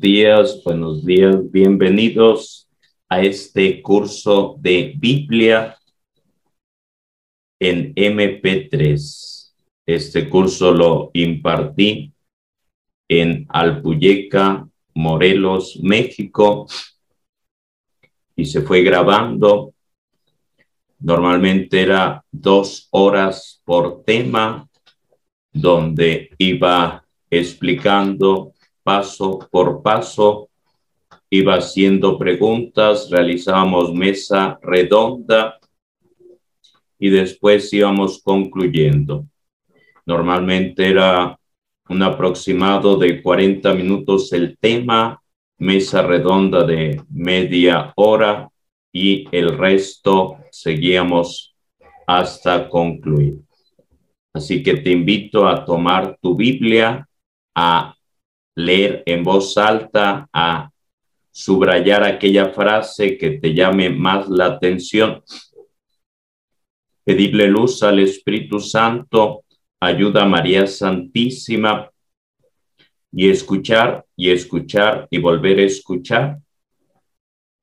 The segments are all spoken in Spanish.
Buenos días, buenos días, bienvenidos a este curso de Biblia en MP3. Este curso lo impartí en Alpuyeca, Morelos, México, y se fue grabando. Normalmente era dos horas por tema, donde iba explicando paso por paso, iba haciendo preguntas, realizábamos mesa redonda y después íbamos concluyendo. Normalmente era un aproximado de 40 minutos el tema, mesa redonda de media hora y el resto seguíamos hasta concluir. Así que te invito a tomar tu Biblia, a leer en voz alta, a subrayar aquella frase que te llame más la atención. Pedirle luz al Espíritu Santo, ayuda a María Santísima y escuchar y escuchar y volver a escuchar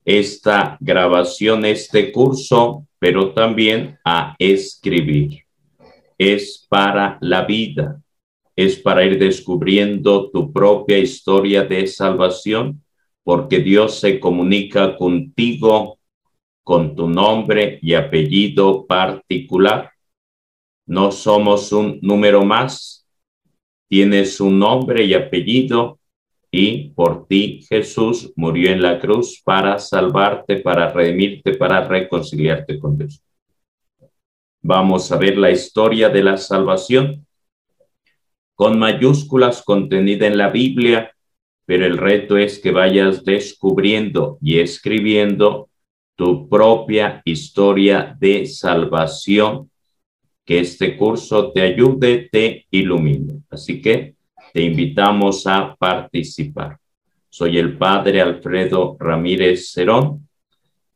esta grabación, este curso, pero también a escribir. Es para la vida es para ir descubriendo tu propia historia de salvación, porque Dios se comunica contigo con tu nombre y apellido particular. No somos un número más, tienes un nombre y apellido y por ti Jesús murió en la cruz para salvarte, para redimirte, para reconciliarte con Dios. Vamos a ver la historia de la salvación con mayúsculas contenida en la Biblia, pero el reto es que vayas descubriendo y escribiendo tu propia historia de salvación, que este curso te ayude, te ilumine. Así que te invitamos a participar. Soy el padre Alfredo Ramírez Cerón.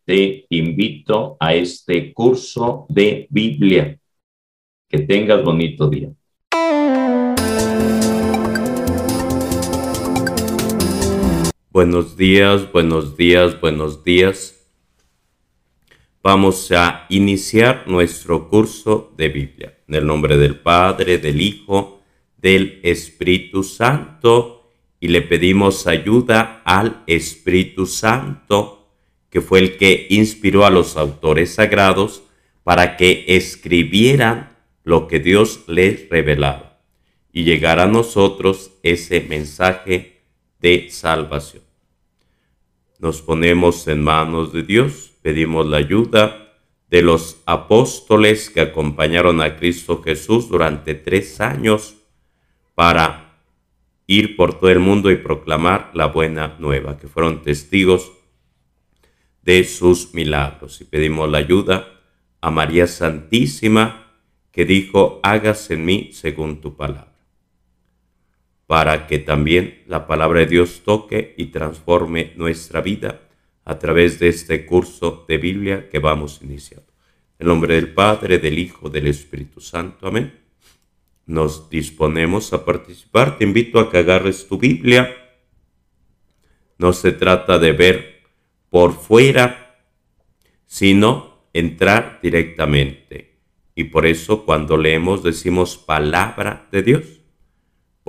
Te invito a este curso de Biblia. Que tengas bonito día. Buenos días, buenos días, buenos días. Vamos a iniciar nuestro curso de Biblia. En el nombre del Padre, del Hijo, del Espíritu Santo. Y le pedimos ayuda al Espíritu Santo, que fue el que inspiró a los autores sagrados para que escribieran lo que Dios les revelaba y llegara a nosotros ese mensaje de salvación. Nos ponemos en manos de Dios, pedimos la ayuda de los apóstoles que acompañaron a Cristo Jesús durante tres años para ir por todo el mundo y proclamar la buena nueva, que fueron testigos de sus milagros. Y pedimos la ayuda a María Santísima, que dijo, hágase en mí según tu palabra para que también la palabra de Dios toque y transforme nuestra vida a través de este curso de Biblia que vamos iniciando. En nombre del Padre, del Hijo, del Espíritu Santo. Amén. Nos disponemos a participar. Te invito a que agarres tu Biblia. No se trata de ver por fuera, sino entrar directamente. Y por eso cuando leemos decimos palabra de Dios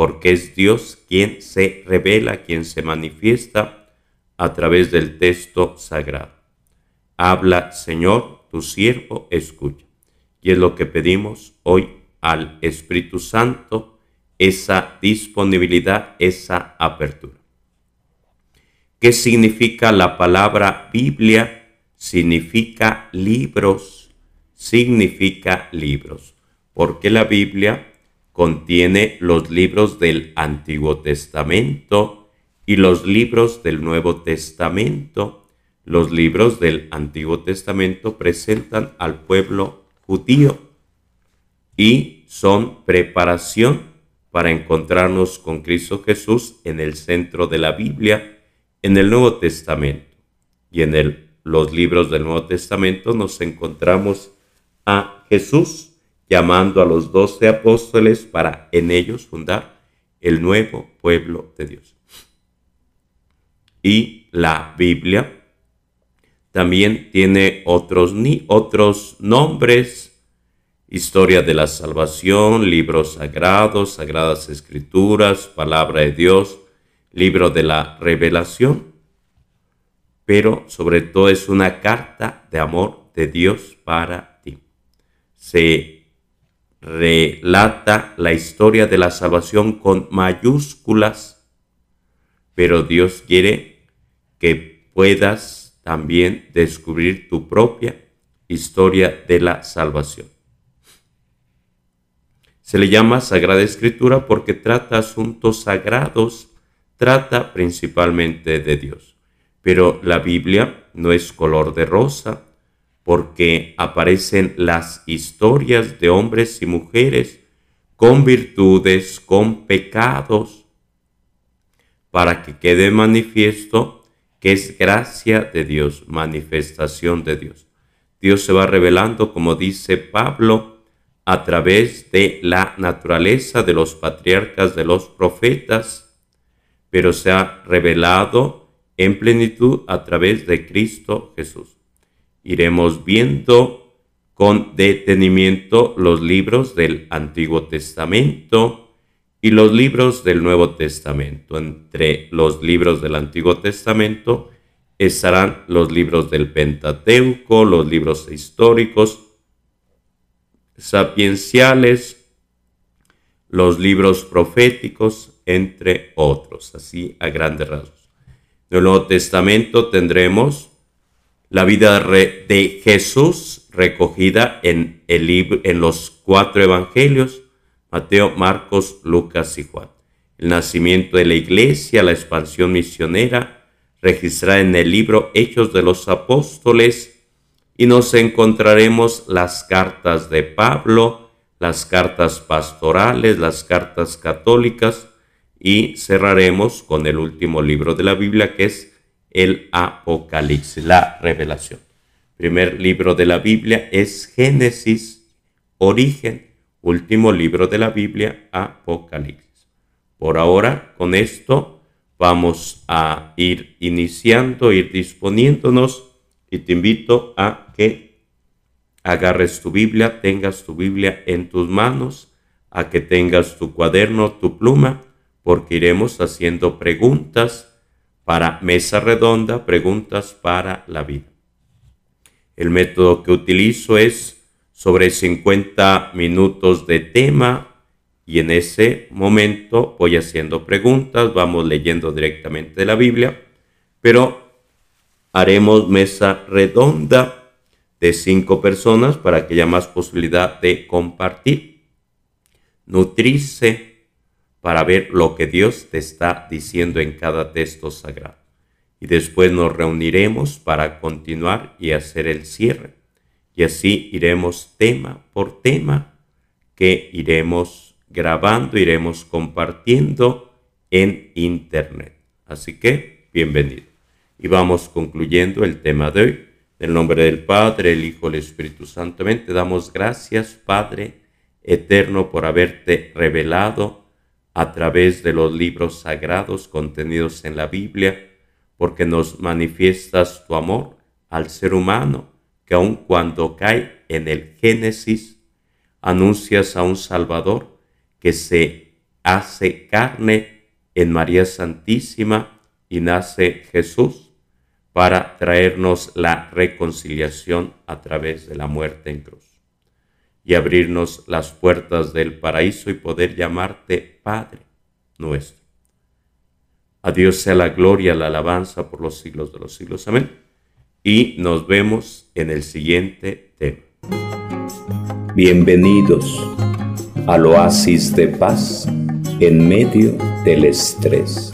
porque es Dios quien se revela, quien se manifiesta a través del texto sagrado. Habla, Señor, tu siervo escucha. Y es lo que pedimos hoy al Espíritu Santo, esa disponibilidad, esa apertura. ¿Qué significa la palabra Biblia? Significa libros, significa libros, porque la Biblia contiene los libros del Antiguo Testamento y los libros del Nuevo Testamento. Los libros del Antiguo Testamento presentan al pueblo judío y son preparación para encontrarnos con Cristo Jesús en el centro de la Biblia, en el Nuevo Testamento. Y en los libros del Nuevo Testamento nos encontramos a Jesús llamando a los doce apóstoles para en ellos fundar el nuevo pueblo de Dios. y la Biblia también tiene otros, ni, otros nombres, historia de la salvación, libros sagrados, sagradas escrituras, palabra de Dios, libro de la revelación, pero sobre todo es una carta de amor de Dios para ti. Se relata la historia de la salvación con mayúsculas, pero Dios quiere que puedas también descubrir tu propia historia de la salvación. Se le llama Sagrada Escritura porque trata asuntos sagrados, trata principalmente de Dios. Pero la Biblia no es color de rosa porque aparecen las historias de hombres y mujeres con virtudes, con pecados, para que quede manifiesto que es gracia de Dios, manifestación de Dios. Dios se va revelando, como dice Pablo, a través de la naturaleza de los patriarcas, de los profetas, pero se ha revelado en plenitud a través de Cristo Jesús. Iremos viendo con detenimiento los libros del Antiguo Testamento, y los libros del Nuevo Testamento. Entre los libros del Antiguo Testamento estarán los libros del Pentateuco, los libros históricos, sapienciales, los libros proféticos, entre otros, así a grandes rasgos. En el Nuevo Testamento tendremos la vida de Jesús recogida en, el en los cuatro evangelios, Mateo, Marcos, Lucas y Juan. El nacimiento de la iglesia, la expansión misionera, registrada en el libro Hechos de los Apóstoles, y nos encontraremos las cartas de Pablo, las cartas pastorales, las cartas católicas, y cerraremos con el último libro de la Biblia, que es el Apocalipsis, la revelación. primer libro de la Biblia es Génesis, origen, último libro de la Biblia, Apocalipsis. Por ahora, con esto vamos a ir iniciando, ir disponiéndonos y te invito a que agarres tu Biblia, tengas tu Biblia en tus manos, a que tengas tu cuaderno, tu pluma, porque iremos haciendo preguntas para mesa redonda, preguntas para la vida. El método que utilizo es sobre 50 minutos de tema y en ese momento voy haciendo preguntas, vamos leyendo directamente de la Biblia, pero haremos mesa redonda de cinco personas para que haya más posibilidad de compartir, nutrirse para ver lo que Dios te está diciendo en cada texto sagrado. Y después nos reuniremos para continuar y hacer el cierre y así iremos tema por tema que iremos grabando, iremos compartiendo en internet. Así que, bienvenido. Y vamos concluyendo el tema de hoy. En el nombre del Padre, el Hijo, el Espíritu Santo. Te damos gracias, Padre eterno, por haberte revelado a través de los libros sagrados contenidos en la Biblia, porque nos manifiestas tu amor al ser humano que aun cuando cae en el Génesis, anuncias a un Salvador que se hace carne en María Santísima y nace Jesús para traernos la reconciliación a través de la muerte en cruz y abrirnos las puertas del paraíso y poder llamarte Padre nuestro. A Dios sea la gloria, la alabanza por los siglos de los siglos. Amén y nos vemos en el siguiente tema. Bienvenidos al oasis de paz en medio del estrés.